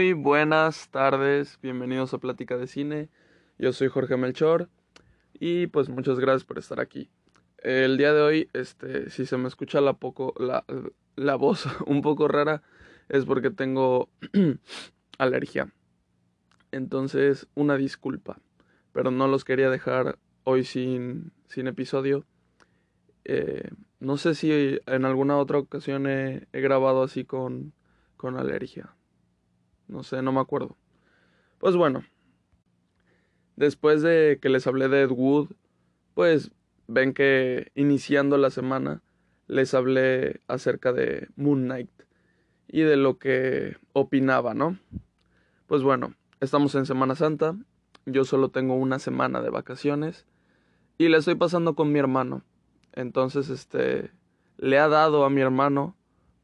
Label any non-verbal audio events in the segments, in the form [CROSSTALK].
Muy buenas tardes, bienvenidos a Plática de Cine. Yo soy Jorge Melchor y pues muchas gracias por estar aquí. El día de hoy, este, si se me escucha la poco la, la voz [LAUGHS] un poco rara, es porque tengo [CLEARS THROAT] alergia. Entonces, una disculpa, pero no los quería dejar hoy sin, sin episodio. Eh, no sé si en alguna otra ocasión he, he grabado así con, con alergia. No sé, no me acuerdo. Pues bueno, después de que les hablé de Ed Wood, pues ven que iniciando la semana les hablé acerca de Moon Knight y de lo que opinaba, ¿no? Pues bueno, estamos en Semana Santa, yo solo tengo una semana de vacaciones y la estoy pasando con mi hermano. Entonces, este, le ha dado a mi hermano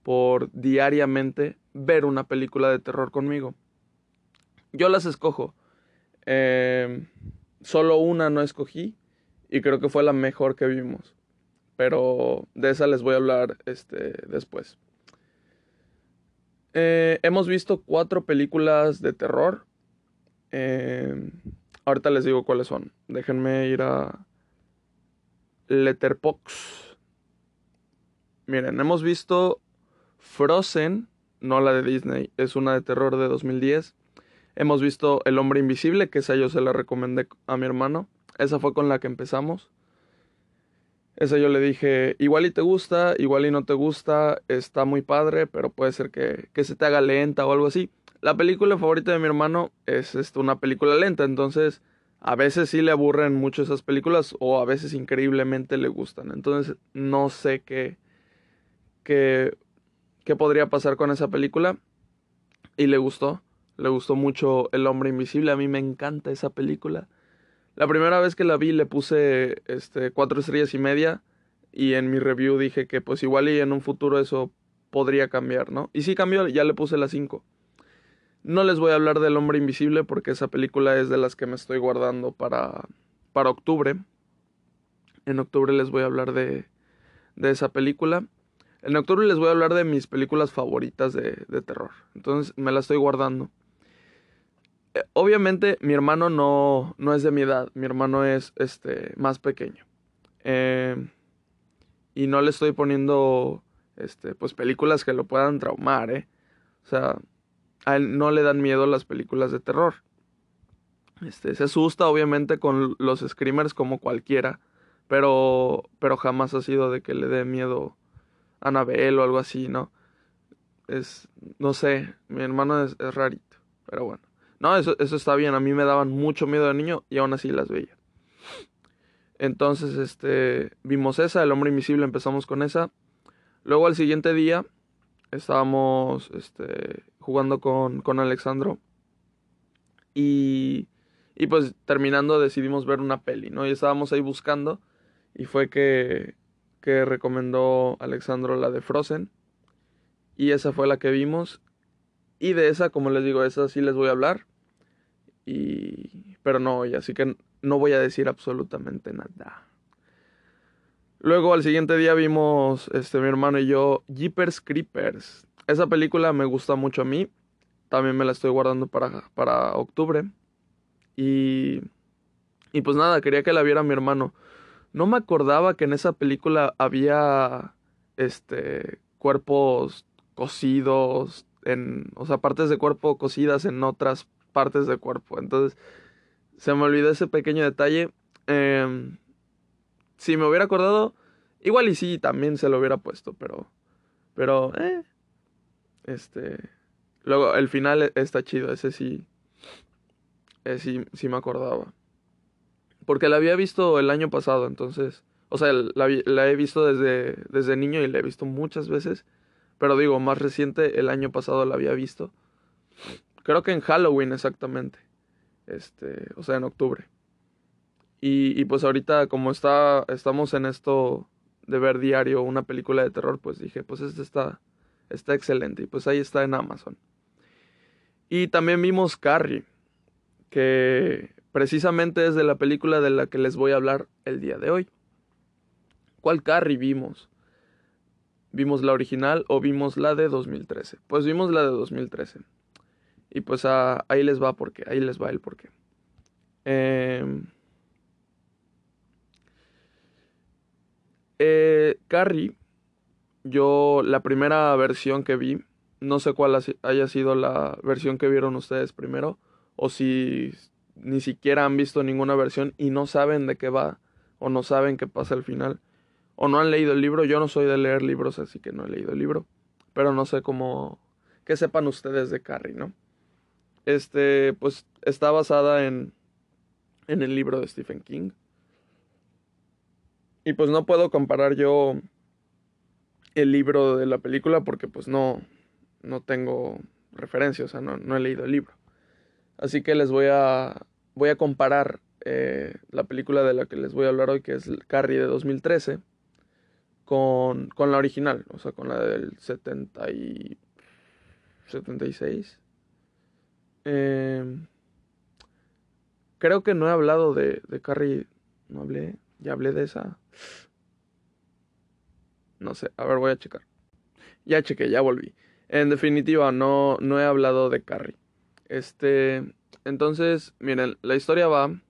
por diariamente ver una película de terror conmigo. Yo las escojo. Eh, solo una no escogí y creo que fue la mejor que vimos. Pero de esa les voy a hablar este, después. Eh, hemos visto cuatro películas de terror. Eh, ahorita les digo cuáles son. Déjenme ir a Letterboxd. Miren, hemos visto Frozen, no la de Disney, es una de terror de 2010. Hemos visto El hombre invisible, que esa yo se la recomendé a mi hermano. Esa fue con la que empezamos. Esa yo le dije, igual y te gusta, igual y no te gusta, está muy padre, pero puede ser que, que se te haga lenta o algo así. La película favorita de mi hermano es este, una película lenta, entonces a veces sí le aburren mucho esas películas o a veces increíblemente le gustan. Entonces no sé qué, qué qué podría pasar con esa película. Y le gustó. Le gustó mucho El hombre invisible. A mí me encanta esa película. La primera vez que la vi le puse este, cuatro estrellas y media. Y en mi review dije que pues igual y en un futuro eso podría cambiar, ¿no? Y sí cambió, ya le puse la 5. No les voy a hablar del hombre invisible porque esa película es de las que me estoy guardando para, para octubre. En octubre les voy a hablar de, de esa película. En octubre les voy a hablar de mis películas favoritas de, terror. Entonces me la estoy guardando. Eh, obviamente mi hermano no, no es de mi edad. Mi hermano es este, más pequeño. Em, y no le estoy poniendo este, pues películas que lo puedan traumar, ¿eh? O sea, a él no le dan miedo las películas de terror. Este, se asusta obviamente con los screamers como cualquiera, pero, pero jamás ha sido de que le dé miedo Anabel o algo así, ¿no? Es, no sé, mi hermano es, rarito, pero bueno. No, eso, eso está bien, a mí me daban mucho miedo de niño y aún así las veía. Entonces, este, vimos esa, El Hombre Invisible, empezamos con esa. Luego al siguiente día estábamos este, jugando con, con Alexandro y, y pues terminando decidimos ver una peli, ¿no? Y estábamos ahí buscando y fue que que recomendó Alexandro, la de Frozen. Y esa fue la que vimos. Y de esa, como les digo, esa sí les voy a hablar. Y... Pero no hoy, así que no voy a decir absolutamente nada. Luego al siguiente día vimos, este, mi hermano y yo, Jeepers Creepers. Esa película me gusta mucho a mí. También me la estoy guardando para, para octubre. Y... Y pues nada, quería que la viera mi hermano. No me acordaba que en esa película había este cuerpos cosidos en, o sea, partes de cuerpo cosidas en otras partes de cuerpo. Entonces, se me olvidó ese pequeño detalle. Em, si me hubiera acordado, igual y sí, también se lo hubiera puesto, pero, pero, eh, este, luego el final está chido, ese sí, ese sí, sí me acordaba. Porque la había visto el año pasado, entonces. O sea, la, he visto desde, desde niño y la he visto muchas veces. Pero digo, más reciente, el año pasado la había visto. Creo que en Halloween exactamente. Este, o sea, en octubre. Y, y pues ahorita, como está, estamos en esto de ver diario una película de terror, pues dije, pues este está, está excelente. Y pues ahí está en Amazon. Y también vimos Carrie, que Precisamente es de la película de la que les voy a hablar el día de hoy. ¿Cuál Carrie vimos? ¿Vimos la original o vimos la de 2013? Pues vimos la de 2013. Y pues ahí les va porque, ahí les va el porqué. Em, eh, Carrie, yo la primera versión que vi, no sé cuál haya sido la versión que vieron ustedes primero, o si ni siquiera han visto ninguna versión y no saben de qué va, o no saben qué pasa al final, o no han leído el libro. Yo no soy de leer libros, así que no he leído el libro, pero no sé cómo, qué sepan ustedes de Carrie, ¿no? Este, pues está basada en, en el libro de Stephen King. Y pues no puedo comparar yo el libro de la película porque pues no, no tengo referencia, o sea, no, no he leído el libro. Así que les voy a, voy a comparar eh, la película de la que les voy a hablar hoy, que es Carrie de 2013, con, con la original, o sea, con la del 70 y 76. Em, creo que no he hablado de, de Carrie. No hablé. Ya hablé de esa. No sé. A ver, voy a checar. Ya chequé, ya volví. En definitiva, no, no he hablado de Carrie. Este. Entonces, miren, la historia va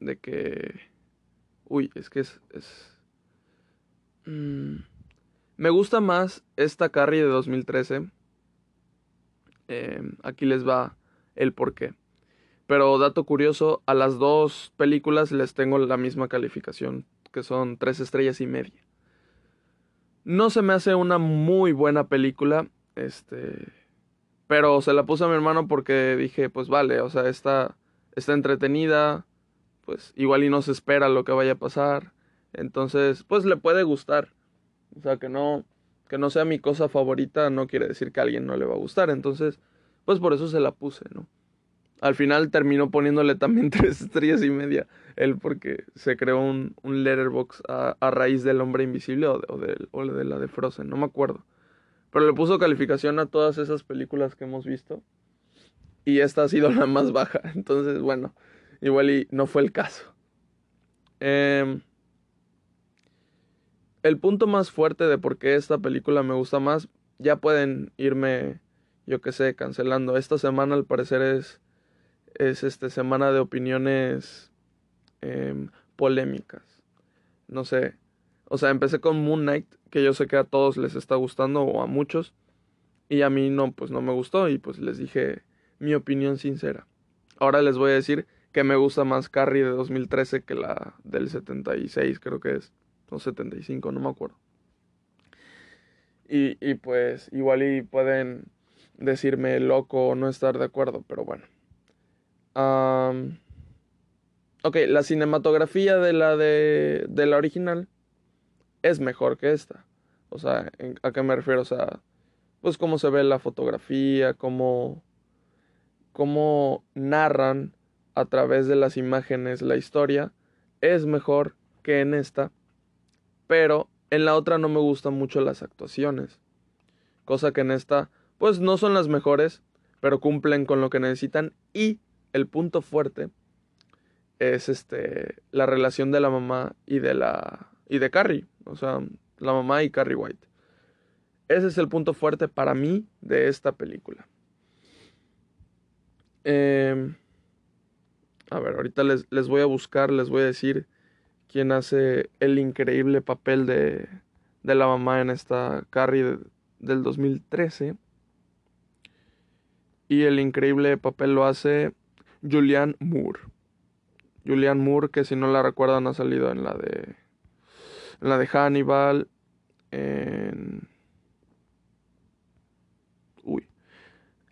de que. Uy, es que es. es... Mm, me gusta más esta Carrie de 2013. Em, aquí les va el por qué. Pero dato curioso, a las dos películas les tengo la misma calificación, que son tres estrellas y media. No se me hace una muy buena película, este, pero se la puse a mi hermano porque dije, pues vale, o sea, está, está entretenida, pues igual y no se espera lo que vaya a pasar, entonces, pues le puede gustar, o sea, que no, que no sea mi cosa favorita no quiere decir que a alguien no le va a gustar, entonces pues por eso se la puse, ¿no? Al final terminó poniéndole también [LAUGHS] tres estrellas y media. Él porque se creó un, un letterbox a, raíz del hombre invisible o de, o, de, la de Frozen, no me acuerdo. Pero le puso calificación a todas esas películas que hemos visto. Y esta ha sido [LAUGHS] la más baja. Entonces, bueno, igual y no fue el caso. Em, el punto más fuerte de por qué esta película me gusta más, ya pueden irme yo qué sé, cancelando. Esta semana al parecer es, es este, semana de opiniones em, polémicas. No sé. O sea, empecé con Moon Knight, que yo sé que a todos les está gustando o a muchos. Y a mí no, pues no me gustó y pues les dije mi opinión sincera. Ahora les voy a decir que me gusta más Carrie de 2013 que la del 76, creo que es. O 75, no me acuerdo. Y, y pues igual y pueden decirme loco o no estar de acuerdo, pero bueno. ok, la cinematografía de la de, de la original es mejor que esta. O sea, ¿a qué me refiero? O sea, pues cómo se ve la fotografía, cómo, cómo narran a través de las imágenes la historia, es mejor que en esta, pero en la otra no me gustan mucho las actuaciones, cosa que en esta pues no son las mejores, pero cumplen con lo que necesitan y el punto fuerte es este la relación de la mamá y de la y de Carrie, o sea, la mamá y Carrie White. Ese es el punto fuerte para mí de esta película. Em, a ver, ahorita les, les, voy a buscar, les voy a decir quién hace el increíble papel de, de la mamá en esta Carrie del 2013. Y el increíble papel lo hace Julianne Moore. Julianne Moore, que si no la recuerdan ha salido en la de. La de Hannibal. En. Uy.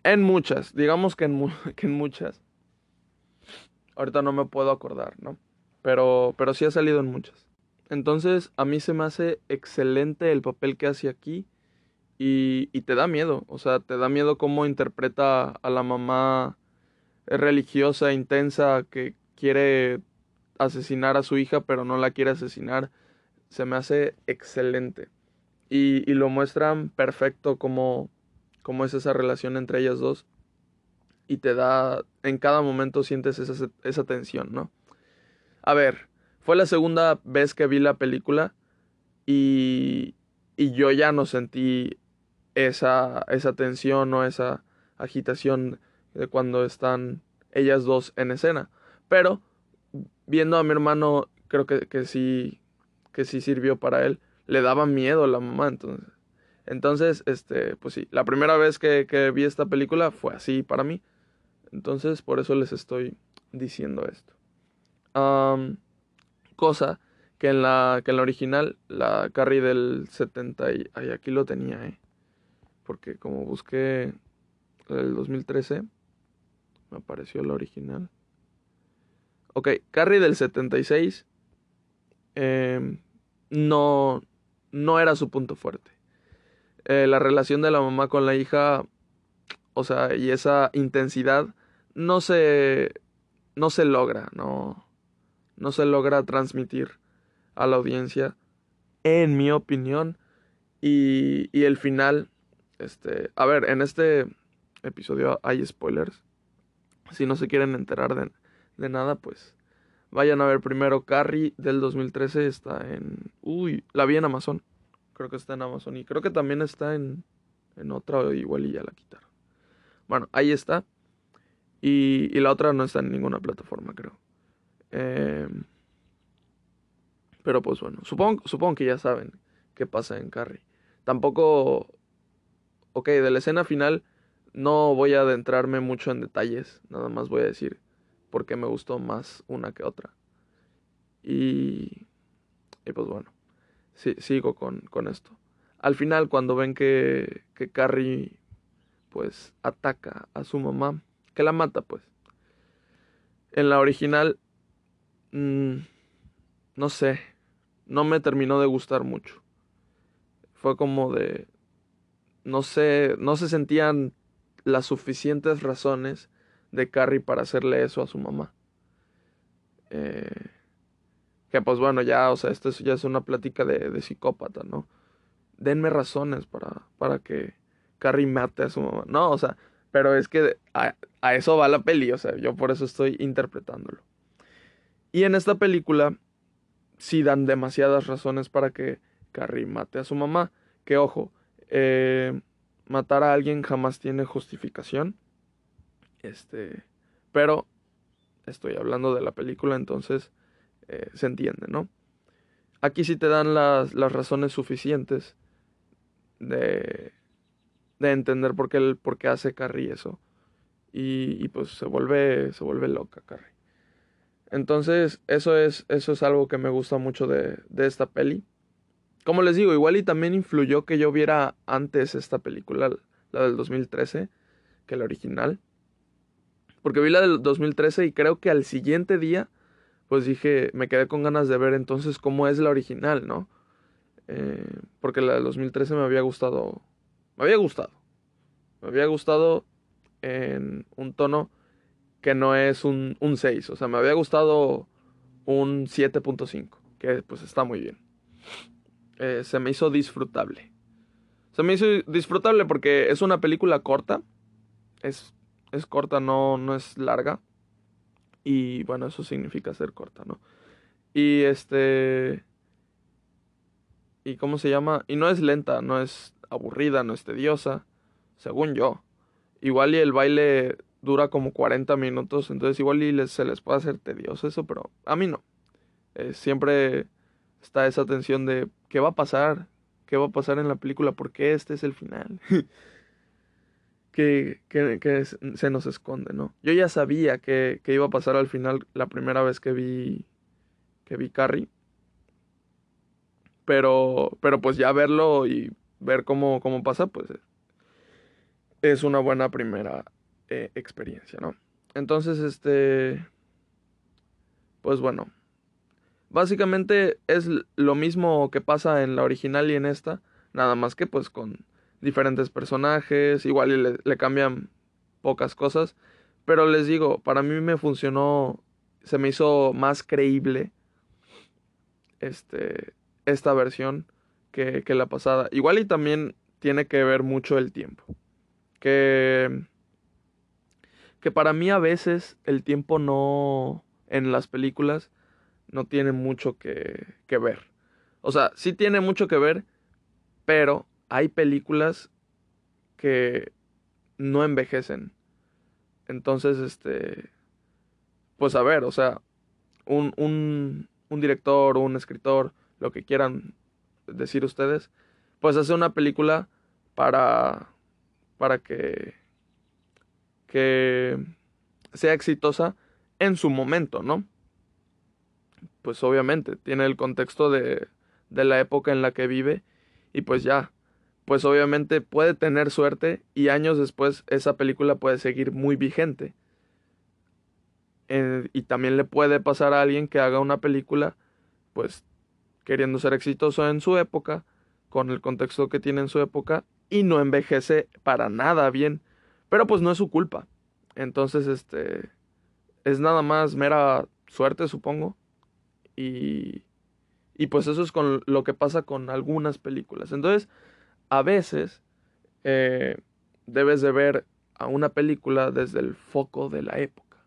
En muchas. Digamos que en, [LAUGHS] que en muchas. Ahorita no me puedo acordar, ¿no? Pero, pero sí ha salido en muchas. Entonces, a mí se me hace excelente el papel que hace aquí. Y, te da miedo, o sea, te da miedo cómo interpreta a la mamá religiosa, intensa, que quiere asesinar a su hija, pero no la quiere asesinar. Se me hace excelente. Y, lo muestran perfecto como, como es esa relación entre ellas dos. Y te da, en cada momento sientes esa, esa tensión, ¿no? A ver, fue la segunda vez que vi la película y, y yo ya no sentí esa, esa tensión o esa agitación de cuando están ellas dos en escena. Pero viendo a mi hermano, creo que, que sí, que sí sirvió para él. Le daba miedo a la mamá, entonces. Entonces, este, pues sí, la primera vez que, que vi esta película fue así para mí. Entonces, por eso les estoy diciendo esto. cosa que en la, que en la original, la Carrie del 70 y... Aquí lo tenía, eh. Porque como busqué el 2013, me apareció la original. Ok, Carrie del 76 em, no, no era su punto fuerte. Eh, la relación de la mamá con la hija, o sea, y esa intensidad no se, no se logra, no, no se logra transmitir a la audiencia, en mi opinión. Y, y el final, este, a ver, en este episodio hay spoilers. Si no se quieren enterar de, de nada, pues vayan a ver primero Carrie del 2013. Está en... Uy, la vi en Amazon. Creo que está en Amazon. Y creo que también está en, en otra, igual y ya la quitaron. Bueno, ahí está. Y, y la otra no está en ninguna plataforma, creo. Eh, pero pues bueno, supongo, supongo que ya saben qué pasa en Carrie. Tampoco... Ok, de la escena final no voy a adentrarme mucho en detalles. Nada más voy a decir por qué me gustó más una que otra. Y... Y pues bueno, sigo con, con esto. Al final, cuando ven que, que Carrie pues ataca a su mamá, que la mata pues. En la original, mmm, no sé, no me terminó de gustar mucho. Fue como de, no sé, no se sentían las suficientes razones de Carrie para hacerle eso a su mamá. Eh, que pues bueno, ya, o sea, esto ya es una plática de, de psicópata, ¿no? Denme razones para, para que Carrie mate a su mamá. No, o sea, pero es que a, a eso va la peli, o sea, yo por eso estoy interpretándolo. Y en esta película sí dan demasiadas razones para que Carrie mate a su mamá. Que ojo, eh, matar a alguien jamás tiene justificación. Este, pero estoy hablando de la película, entonces eh, se entiende, ¿no? Aquí sí te dan las, las razones suficientes de, de entender por qué, por qué hace Carrie eso. Y, y, pues se vuelve, se vuelve loca Carrie. Entonces, eso es, eso es algo que me gusta mucho de, de esta peli. Como les digo, igual y también influyó que yo viera antes esta película, la del 2013, que la original. Porque vi la del 2013 y creo que al siguiente día, pues dije, me quedé con ganas de ver entonces cómo es la original, ¿no? Eh, porque la del 2013 me había gustado, me había gustado. Me había gustado en un tono que no es un, un 6. O sea, me había gustado un 7.5, que pues está muy bien. Eh, se me hizo disfrutable. Se me hizo disfrutable porque es una película corta. Es, es corta, no, no es larga. Y bueno, eso significa ser corta, ¿no? Y este... ¿Y cómo se llama? Y no es lenta, no es aburrida, no es tediosa, según yo. Igual y el baile dura como 40 minutos, entonces igual y se les puede hacer tedioso eso, pero a mí no. Eh, siempre está esa tensión de qué va a pasar, qué va a pasar en la película, porque este es el final. [LAUGHS] que, que, se nos esconde, ¿no? Yo ya sabía que, que, iba a pasar al final la primera vez que vi que vi Carrie. Pero, pero pues ya verlo y ver cómo, cómo pasa, pues es una buena primera eh, experiencia, ¿no? Entonces, este, pues bueno, básicamente es lo mismo que pasa en la original y en esta, nada más que pues con diferentes personajes, igual le, le cambian pocas cosas, pero les digo, para mí me funcionó, se me hizo más creíble este, esta versión que, que la pasada. Igual y también tiene que ver mucho el tiempo. Que que para mí a veces el tiempo no en las películas no tiene mucho que, que ver. O sea, sí tiene mucho que ver, pero hay películas que no envejecen. Entonces, este, pues a ver, o sea, un, un, director, un escritor, lo que quieran decir ustedes, pues hace una película para, para que, que sea exitosa en su momento, ¿no? Pues obviamente, tiene el contexto de, de la época en la que vive y pues ya, pues obviamente puede tener suerte y años después esa película puede seguir muy vigente. Eh, y también le puede pasar a alguien que haga una película, pues queriendo ser exitoso en su época, con el contexto que tiene en su época, y no envejece para nada bien. Pero pues no es su culpa. Entonces, este, es nada más mera suerte, supongo. Y, y pues eso es con lo que pasa con algunas películas. Entonces, a veces eh, debes de ver a una película desde el foco de la época.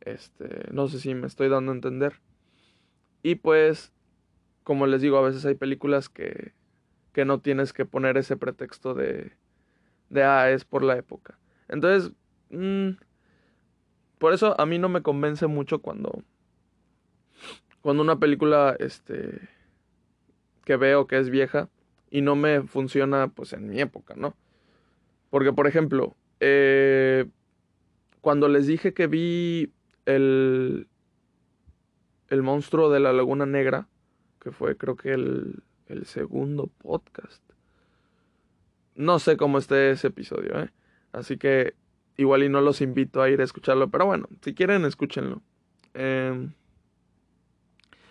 Este, no sé si me estoy dando a entender. Y pues, como les digo, a veces hay películas que, que no tienes que poner ese pretexto de, de, ah, es por la época. Entonces, mmm, por eso a mí no me convence mucho cuando, cuando una película, este, que veo que es vieja, y no me funciona pues en mi época, ¿no? Porque, por ejemplo, eh, cuando les dije que vi el, el monstruo de la Laguna Negra, que fue creo que el, el segundo podcast, no sé cómo esté ese episodio, ¿eh? Así que igual y no los invito a ir a escucharlo, pero bueno, si quieren, escúchenlo. Eh,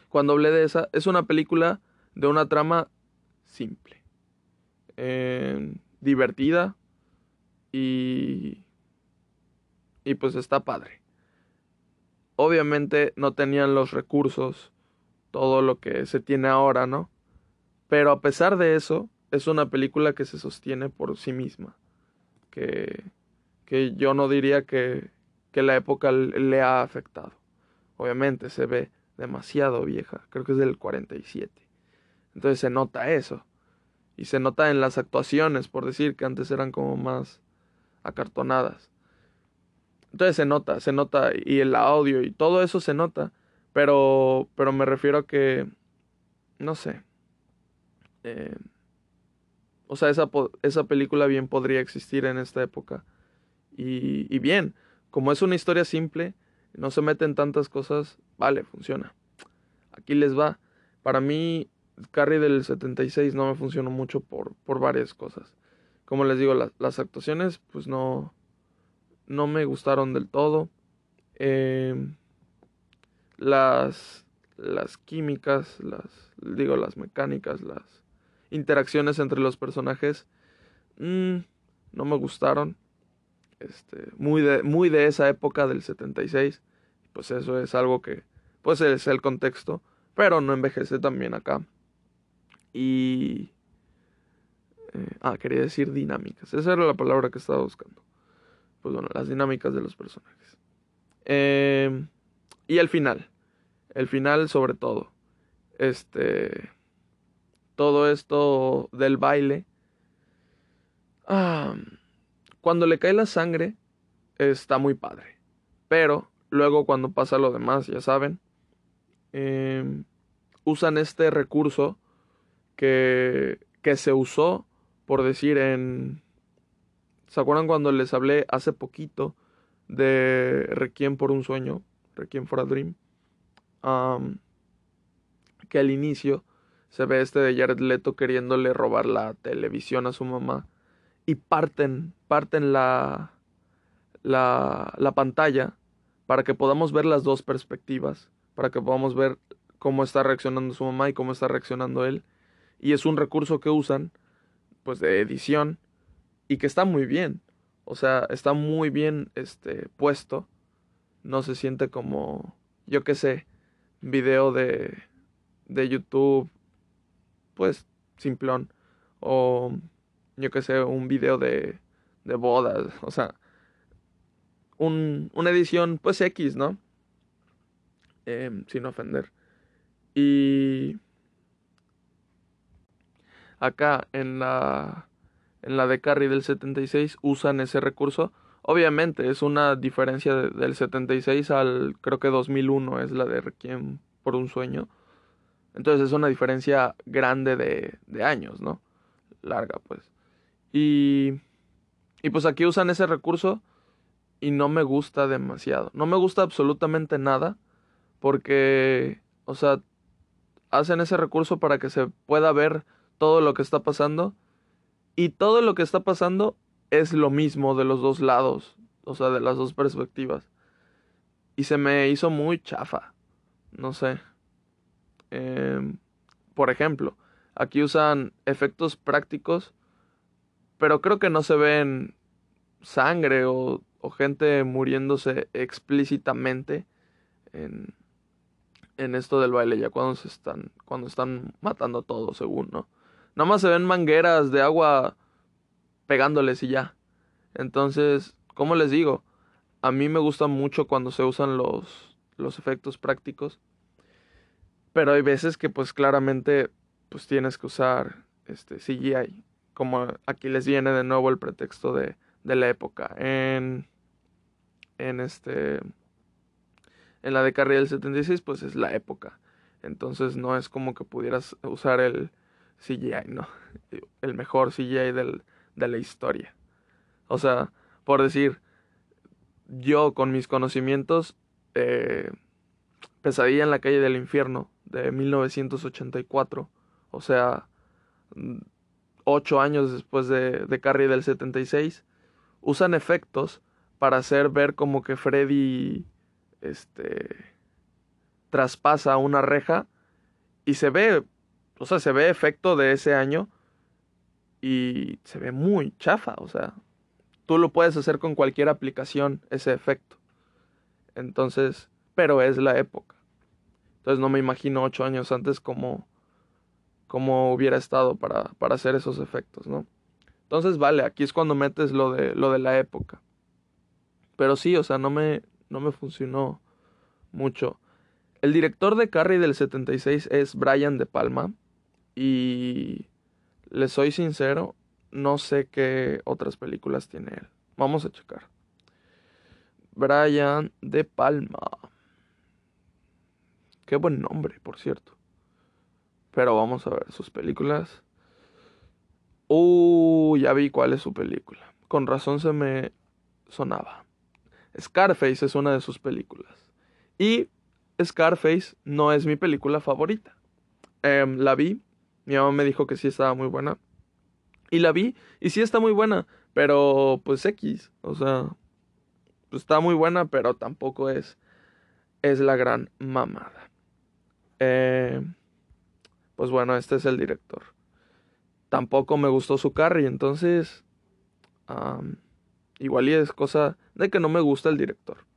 cuando hablé de esa, es una película de una trama simple, eh, divertida y, y pues está padre. Obviamente no tenían los recursos, todo lo que se tiene ahora, ¿no? Pero a pesar de eso, es una película que se sostiene por sí misma. Que, que yo no diría que, que la época le ha afectado. Obviamente se ve demasiado vieja, creo que es del 47. Entonces se nota eso. Y se nota en las actuaciones, por decir que antes eran como más acartonadas. Entonces se nota, se nota, y el audio y todo eso se nota. Pero, pero me refiero a que, no sé. Eh, o sea, esa, esa película bien podría existir en esta época. Y, y bien, como es una historia simple, no se meten tantas cosas, vale, funciona. Aquí les va. Para mí, Carrie del 76 no me funcionó mucho por, por varias cosas. Como les digo, las actuaciones pues no, no me gustaron del todo. Eh, las, las químicas, las, digo, las mecánicas, las interacciones entre los personajes mmm, no me gustaron. Este, muy, de, muy de esa época del 76. Pues eso es algo que, pues es el contexto, pero no envejece también acá. Y... Eh, ah, quería decir dinámicas. Esa era la palabra que estaba buscando. Pues bueno, las dinámicas de los personajes. Eh, y el final. El final sobre todo. Este... Todo esto del baile. Ah, cuando le cae la sangre, está muy padre. Pero luego cuando pasa lo demás, ya saben, eh, usan este recurso que, que se usó, por decir, en... ¿Se acuerdan cuando les hablé hace poquito de Requiem por un sueño? Requiem for a Dream. que al inicio se ve este de Jared Leto queriéndole robar la televisión a su mamá y parten, parten la, la, la pantalla para que podamos ver las dos perspectivas, para que podamos ver cómo está reaccionando su mamá y cómo está reaccionando él y es un recurso que usan pues de edición y que está muy bien. O sea, está muy bien este puesto. No se siente como yo qué sé, video de de YouTube pues simplón o yo qué sé, un video de de bodas, o sea, un, una edición pues X, ¿no? Eh, sin ofender. Y Acá en la, en la de Carry del 76 usan ese recurso. Obviamente, es una diferencia del 76 al creo que 2001 es la de Requiem por un sueño. Entonces es una diferencia grande de, de años, ¿no? Larga, pues. Y, y pues aquí usan ese recurso y no me gusta demasiado. No me gusta absolutamente nada porque, o sea, hacen ese recurso para que se pueda ver todo lo que está pasando y todo lo que está pasando es lo mismo de los dos lados, o sea, de las dos perspectivas. Y se me hizo muy chafa, no sé. Em, por ejemplo, aquí usan efectos prácticos, pero creo que no se ven sangre o, o gente muriéndose explícitamente en, en esto del baile, ya cuando se están, cuando están matando a todos, según, ¿no? Nada más se ven mangueras de agua pegándoles y ya. Entonces, ¿cómo les digo? A mí me gusta mucho cuando se usan los, los efectos prácticos. Pero hay veces que pues claramente pues tienes que usar este CGI. Como aquí les viene de nuevo el pretexto de, de la época. En, en este en la de Carrera del 76 pues es la época. Entonces no es como que pudieras usar el CGI, no. [LAUGHS] El mejor CGI del, de la historia. O sea, por decir, yo con mis conocimientos, eh, Pesadilla en la calle del infierno de 1984, o sea, ocho años después de, de Carrie del 76, usan efectos para hacer ver como que Freddy este traspasa una reja y se ve, o sea, se ve efecto de ese año y se ve muy chafa, o sea, tú lo puedes hacer con cualquier aplicación ese efecto. Entonces, pero es la época. Entonces no me imagino ocho años antes como, como hubiera estado para, para hacer esos efectos, ¿no? Entonces, vale, aquí es cuando metes lo de, lo de la época. Pero sí, o sea, no me, no me funcionó mucho. El director de Carrie del 76 es Brian De Palma. Y les soy sincero, no sé qué otras películas tiene él. Vamos a checar. Brian De Palma. Qué buen nombre, por cierto. Pero vamos a ver sus películas. Uh, ya vi cuál es su película. Con razón se me sonaba. Scarface es una de sus películas. Y Scarface no es mi película favorita. Em, la vi, mi mamá me dijo que sí estaba muy buena. Y la vi, y sí está muy buena, pero pues X, o sea, pues está muy buena, pero tampoco es, es la gran mamada. Em, pues bueno, este es el director. Tampoco me gustó su carry, entonces... igual y es cosa de que no me gusta el director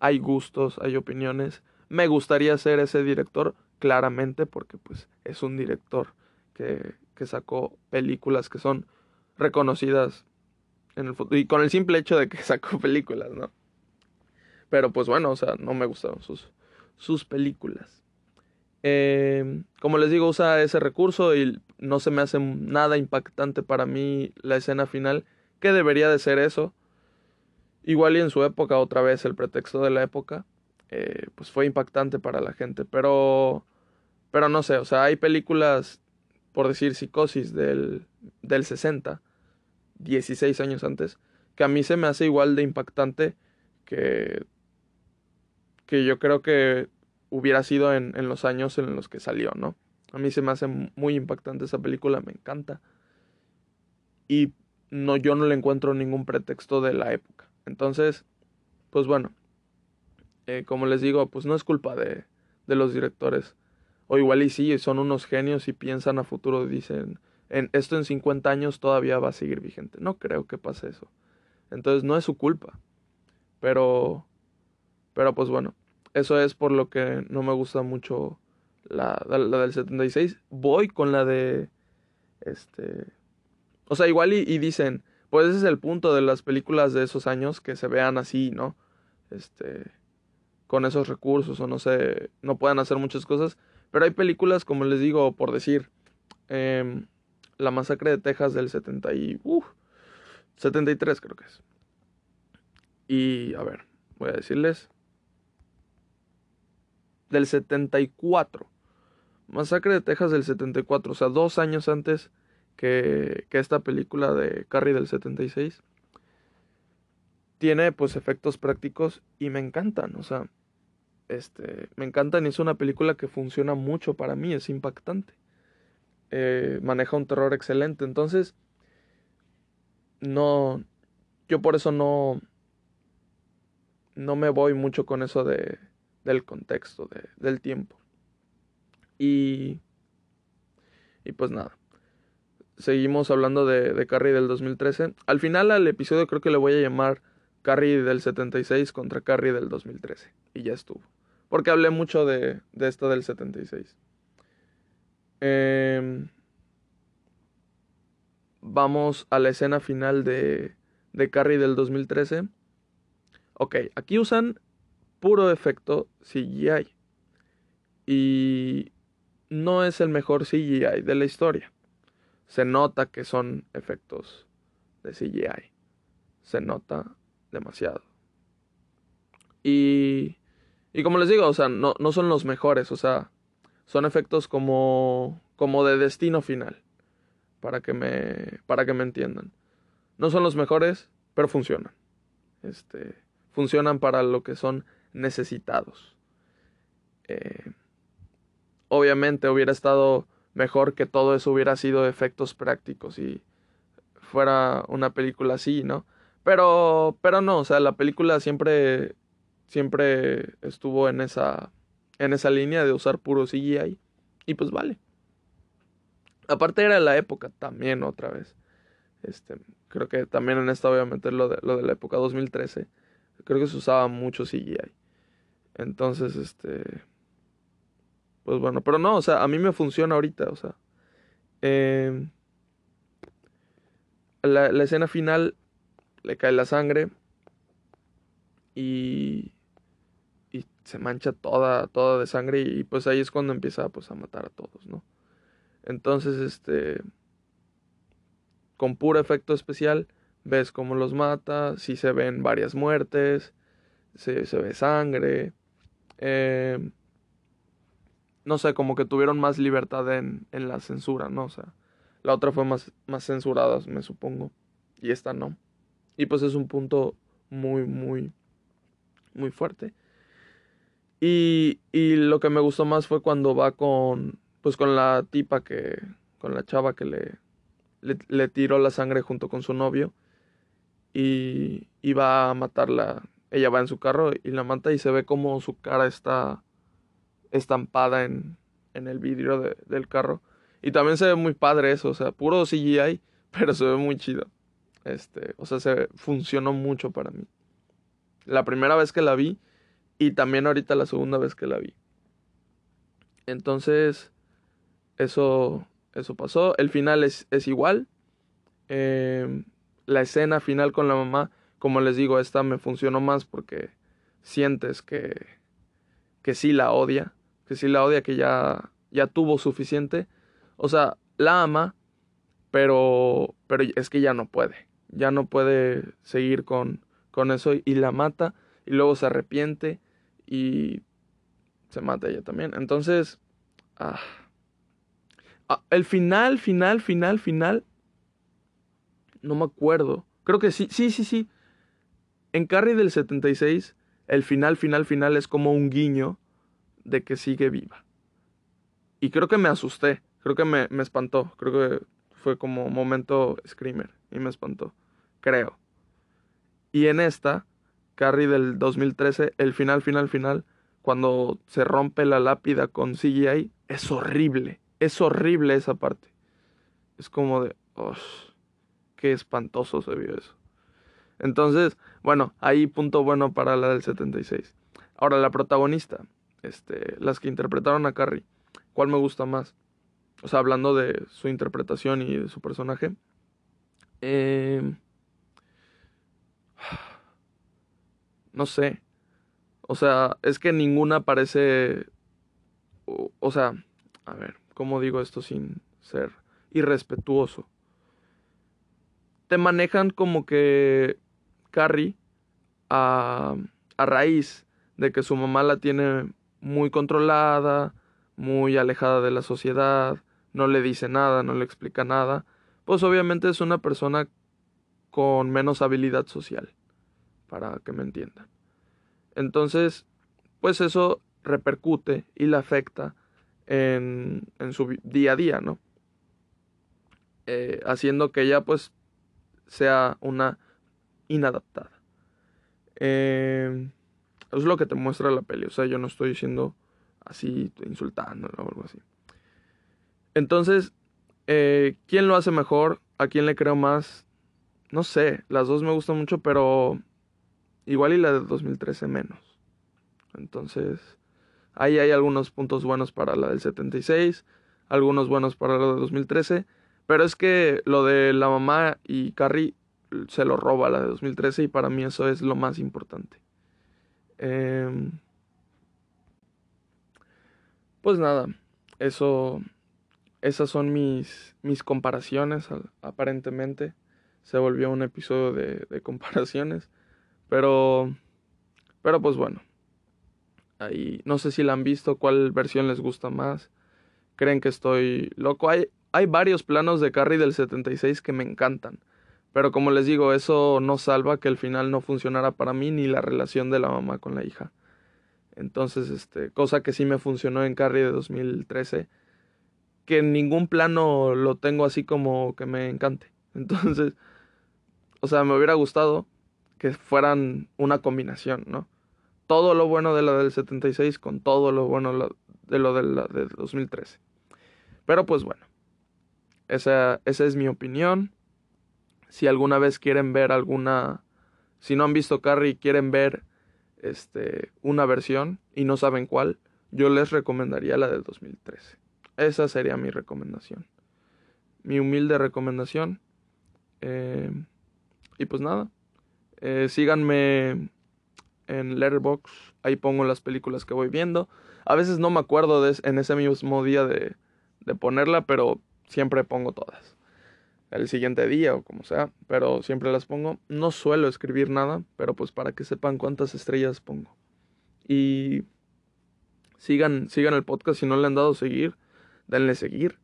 hay gustos, hay opiniones. Me gustaría ser ese director, claramente, porque pues es un director que, que sacó películas que son reconocidas en el futuro. Y con el simple hecho de que [LAUGHS] sacó películas, ¿no? Pero pues bueno, o sea, no me gustaron sus, sus películas. Em, como les digo, usa ese recurso y no se me hace nada impactante para mí la escena final, que debería de ser eso. Igual y en su época, otra vez el pretexto de la época, eh, pues fue impactante para la gente. Pero, pero no sé, o sea, hay películas, por decir Psicosis del, del 60, 16 años antes, que a mí se me hace igual de impactante que, que yo creo que hubiera sido en, en los años en los que salió, ¿no? A mí se me hace muy impactante esa película, me encanta. Y no, yo no le encuentro ningún pretexto de la época. Entonces, pues bueno, eh, como les digo, pues no es culpa de, de los directores. O igual y sí, son unos genios y piensan a futuro, dicen, en, esto en 50 años todavía va a seguir vigente. No creo que pase eso. Entonces no es su culpa. Pero, pero pues bueno, eso es por lo que no me gusta mucho la, la, la del 76. Voy con la de, este, o sea, igual y, y dicen, pues ese es el punto de las películas de esos años, que se vean así, ¿no? Este, con esos recursos o no sé, no puedan hacer muchas cosas. Pero hay películas, como les digo, por decir, eh, La masacre de Texas del 70 y, uh, 73 creo que es. Y a ver, voy a decirles. Del 74. Masacre de Texas del 74. O sea, dos años antes que, que esta película de Carrie del 76. Tiene pues efectos prácticos y me encantan. O sea, este, me encantan y es una película que funciona mucho para mí. Es impactante. Eh, maneja un terror excelente. Entonces, no, yo por eso no, no me voy mucho con eso de, del contexto, de, del tiempo. Y, y pues nada, seguimos hablando de, de Carrie del 2013. Al final al episodio creo que le voy a llamar Carrie del 76 contra Carrie del 2013. Y ya estuvo. Porque hablé mucho de, de esto del 76. Eh, vamos a la escena final de, de Carrie del 2013. Ok, aquí usan puro efecto CGI. Y no es el mejor CGI de la historia. Se nota que son efectos de CGI. Se nota demasiado. Y, y como les digo, o sea, no, no son los mejores, o sea, son efectos como, como de destino final para que me, para que me entiendan. No son los mejores, pero funcionan. Este, funcionan para lo que son necesitados. Eh, obviamente hubiera estado mejor que todo eso hubiera sido efectos prácticos y fuera una película así, ¿no? Pero, pero no, o sea, la película siempre, siempre estuvo en esa, en esa línea de usar puro CGI y pues vale. Aparte era la época también otra vez. Este, creo que también en esta voy a meter lo de, lo de la época 2013. Creo que se usaba mucho CGI. Entonces, este... Pues bueno, pero no, o sea, a mí me funciona ahorita, o sea. Em, la, la escena final le cae la sangre y se mancha toda, toda de sangre y, pues ahí es cuando empieza pues, a matar a todos, ¿no? Entonces, este, con puro efecto especial, ves cómo los mata, si se ven varias muertes, se, se ve sangre. Eh, no sé, como que tuvieron más libertad en, en, la censura, ¿no? O sea, la otra fue más, más censurada, me supongo, y esta no. Y pues es un punto muy, muy, muy fuerte. Y, y lo que me gustó más fue cuando va con, pues con la tipa que, con la chava que le, le, tiró la sangre junto con su novio y, y, va a matarla. Ella va en su carro y la mata y se ve como su cara está estampada en, en el vidrio de, del carro. Y también se ve muy padre eso, o sea, puro CGI, [LAUGHS] pero se ve muy chido. Este, o sea, se funcionó mucho para mí. La primera vez que la vi y también ahorita la segunda vez que la vi. Entonces, eso, eso pasó. El final es, es igual. Eh, la escena final con la mamá, como les digo, esta me funcionó más porque sientes que, que sí la odia, que sí la odia, que ya, ya tuvo suficiente. O sea, la ama, pero, pero es que ya no puede. Ya no puede seguir con, con eso y la mata y luego se arrepiente y se mata ella también. Entonces, ah, Ah, el final, final, final, final. No me acuerdo. Creo que sí, sí, sí, sí. En Carrie del 76, el final, final, final es como un guiño de que sigue viva. Y creo que me asusté. Creo que me, me espantó. Creo que fue como momento screamer. Y me espantó. Creo. Y en esta, Carrie del 2013, el final, final, final, cuando se rompe la lápida con CGI, es horrible es horrible esa parte. Es como de, oh, qué espantoso se vio eso. Entonces, bueno, ahí punto bueno para la del 76. Ahora, la protagonista, este, las que interpretaron a Carrie, ¿cuál me gusta más? O sea, hablando de su interpretación y de su personaje. Eh, no sé. O sea, es que ninguna parece... O, sea, a ver. ¿Cómo digo esto sin ser irrespetuoso? Te manejan como que Carrie a, a raíz de que su mamá la tiene muy controlada, muy alejada de la sociedad, no le dice nada, no le explica nada, pues obviamente es una persona con menos habilidad social, para que me entiendan. Entonces, pues eso repercute y le afecta en, en su día a día, ¿no? Eh, haciendo que ella pues sea una inadaptada. Eh, es lo que te muestra la peli, o sea, yo no estoy diciendo así, insultándola o algo así. Entonces, eh, ¿quién lo hace mejor? ¿A quién le creo más? No sé, las dos me gustan mucho, pero igual y la de 2013 menos. Entonces, ahí hay algunos puntos buenos para la del 76, algunos buenos para la de 2013, pero es que lo de la mamá y Carrie se lo roba la de 2013 y para mí eso es lo más importante. Em, pues nada, eso, esas son mis, mis comparaciones, aparentemente. Se volvió un episodio de, de comparaciones, pero, pero pues bueno. Ahí, no sé si la han visto, cuál versión les gusta más. ¿Creen que estoy loco? Hay, hay varios planos de Carrie del 76 que me encantan. Pero como les digo, eso no salva que el final no funcionara para mí ni la relación de la mamá con la hija. Entonces, este, cosa que sí me funcionó en Carrie de 2013, que en ningún plano lo tengo así como que me encante. [LAUGHS] Entonces, o sea, me hubiera gustado que fueran una combinación, ¿no? Todo lo bueno de la del 76 con todo lo bueno de lo de la de 2013. Pero pues bueno, esa, esa es mi opinión. Si alguna vez quieren ver alguna, si no han visto Carrie y quieren ver este, una versión y no saben cuál, yo les recomendaría la de 2013. Esa sería mi recomendación. Mi humilde recomendación. Eh, y pues nada. Eh, síganme en Letterboxd. Ahí pongo las películas que voy viendo. A veces no me acuerdo de, en ese mismo día de, de ponerla, pero siempre pongo todas el siguiente día o como sea, pero siempre las pongo. No suelo escribir nada, pero pues para que sepan cuántas estrellas pongo. Y sigan, sigan el podcast si no le han dado seguir, denle seguir.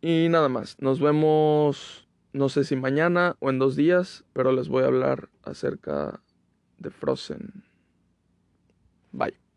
Y nada más, nos vemos no sé si mañana o en dos días, pero les voy a hablar acerca de Frozen. Bye.